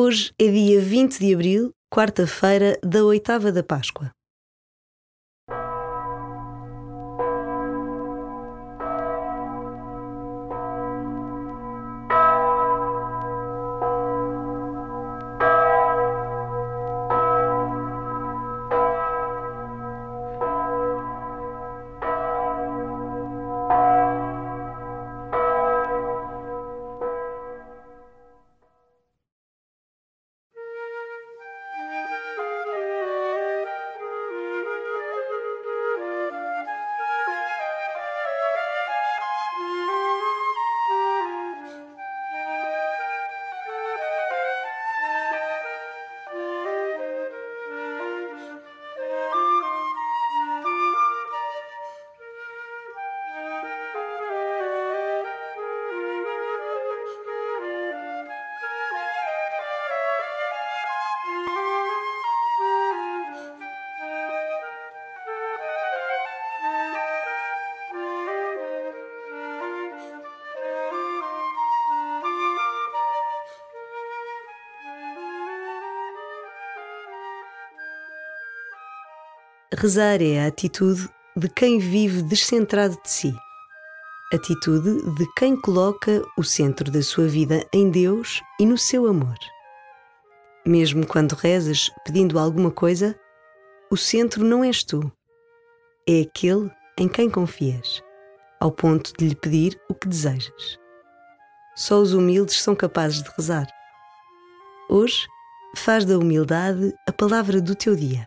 Hoje é dia 20 de abril, quarta-feira da oitava da Páscoa. Rezar é a atitude de quem vive descentrado de si. Atitude de quem coloca o centro da sua vida em Deus e no seu amor. Mesmo quando rezas pedindo alguma coisa, o centro não és tu. É aquele em quem confias, ao ponto de lhe pedir o que desejas. Só os humildes são capazes de rezar. Hoje, faz da humildade a palavra do teu dia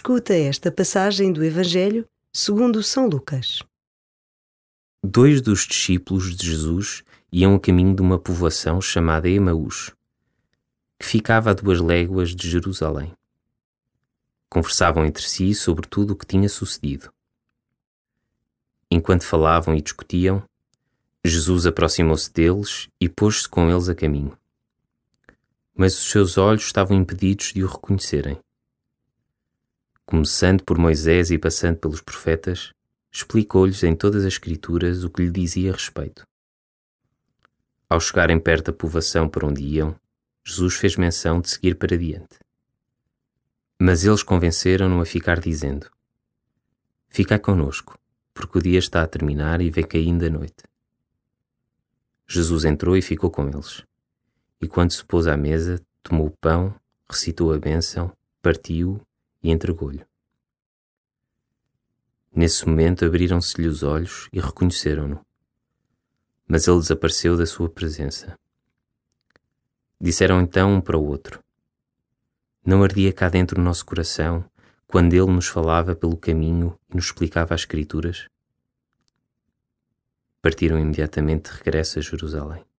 Escuta esta passagem do Evangelho segundo São Lucas. Dois dos discípulos de Jesus iam a caminho de uma povoação chamada Emaús, que ficava a duas léguas de Jerusalém. Conversavam entre si sobre tudo o que tinha sucedido. Enquanto falavam e discutiam, Jesus aproximou-se deles e pôs-se com eles a caminho. Mas os seus olhos estavam impedidos de o reconhecerem começando por Moisés e passando pelos profetas, explicou-lhes em todas as Escrituras o que lhe dizia a respeito. Ao chegarem perto da povoação para onde iam, Jesus fez menção de seguir para diante. Mas eles convenceram-no a ficar dizendo: Fica conosco, porque o dia está a terminar e vem caindo a noite. Jesus entrou e ficou com eles. E quando se pôs à mesa, tomou o pão, recitou a bênção, partiu e entregou-lhe. Nesse momento abriram-se-lhe os olhos e reconheceram-no. Mas ele desapareceu da sua presença. Disseram então um para o outro: Não ardia cá dentro o nosso coração quando ele nos falava pelo caminho e nos explicava as Escrituras? Partiram imediatamente de regresso a Jerusalém.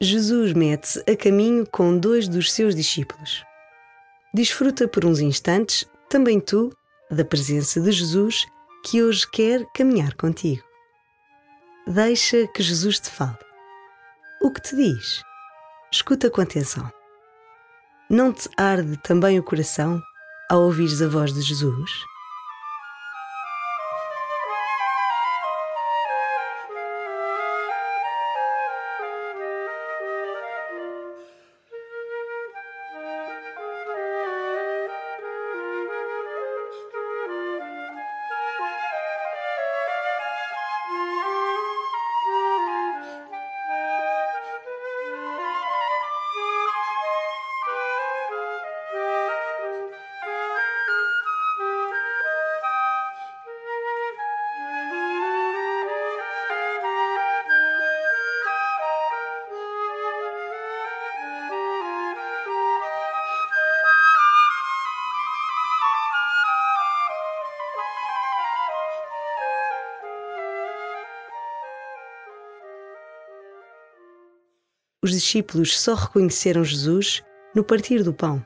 Jesus mete-se a caminho com dois dos seus discípulos. Desfruta por uns instantes, também tu, da presença de Jesus, que hoje quer caminhar contigo. Deixa que Jesus te fale. O que te diz? Escuta com atenção. Não te arde também o coração ao ouvires a voz de Jesus? Os discípulos só reconheceram Jesus no partir do pão.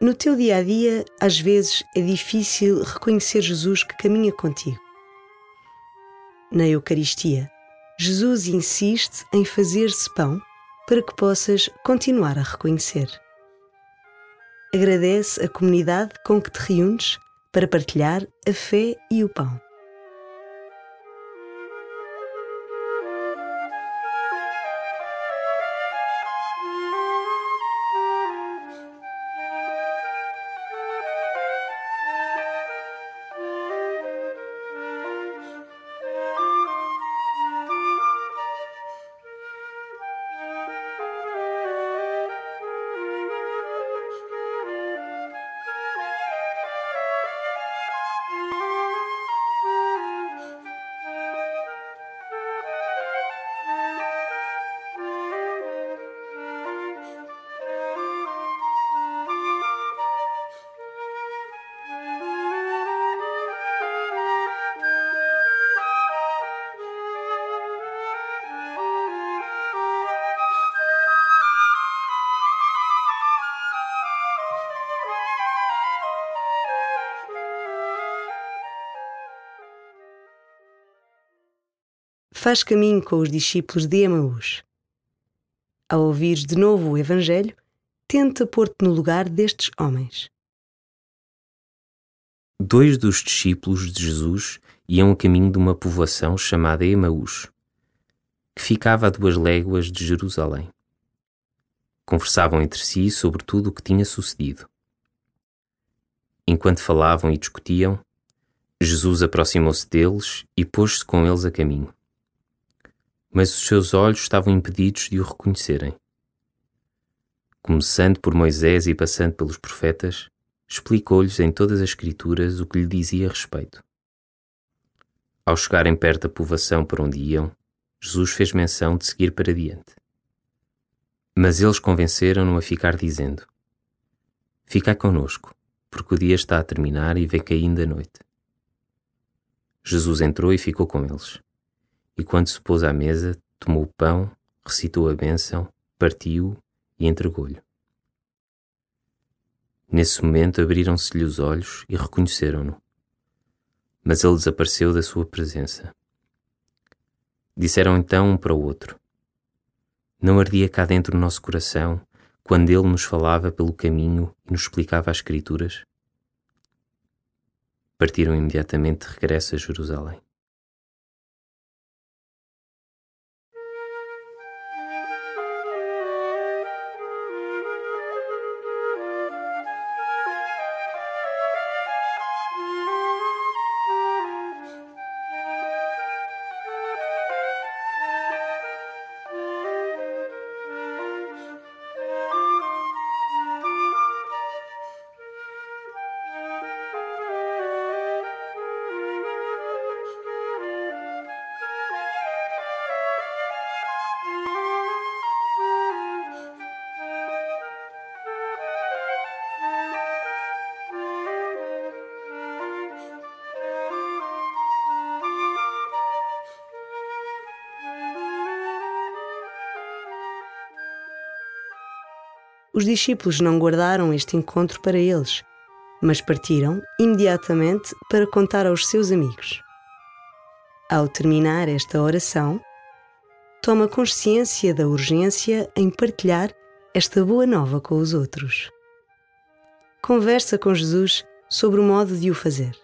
No teu dia a dia, às vezes é difícil reconhecer Jesus que caminha contigo. Na Eucaristia, Jesus insiste em fazer-se pão para que possas continuar a reconhecer. Agradece a comunidade com que te reúnes para partilhar a fé e o pão. Faz caminho com os discípulos de Emaús. Ao ouvires de novo o Evangelho, tenta pôr-te no lugar destes homens. Dois dos discípulos de Jesus iam a caminho de uma povoação chamada Emaús, que ficava a duas léguas de Jerusalém. Conversavam entre si sobre tudo o que tinha sucedido. Enquanto falavam e discutiam, Jesus aproximou-se deles e pôs-se com eles a caminho mas os seus olhos estavam impedidos de o reconhecerem. Começando por Moisés e passando pelos profetas, explicou-lhes em todas as Escrituras o que lhe dizia a respeito. Ao chegarem perto da povoação por onde iam, Jesus fez menção de seguir para diante. Mas eles convenceram-no a ficar dizendo: Fica conosco, porque o dia está a terminar e vê caindo a noite. Jesus entrou e ficou com eles e quando se pôs à mesa, tomou o pão, recitou a bênção, partiu e entregou-lhe. Nesse momento abriram-se-lhe os olhos e reconheceram-no. Mas ele desapareceu da sua presença. Disseram então um para o outro: Não ardia cá dentro o nosso coração quando ele nos falava pelo caminho e nos explicava as Escrituras? Partiram imediatamente de regresso a Jerusalém. Os discípulos não guardaram este encontro para eles, mas partiram imediatamente para contar aos seus amigos. Ao terminar esta oração, toma consciência da urgência em partilhar esta boa nova com os outros. Conversa com Jesus sobre o modo de o fazer.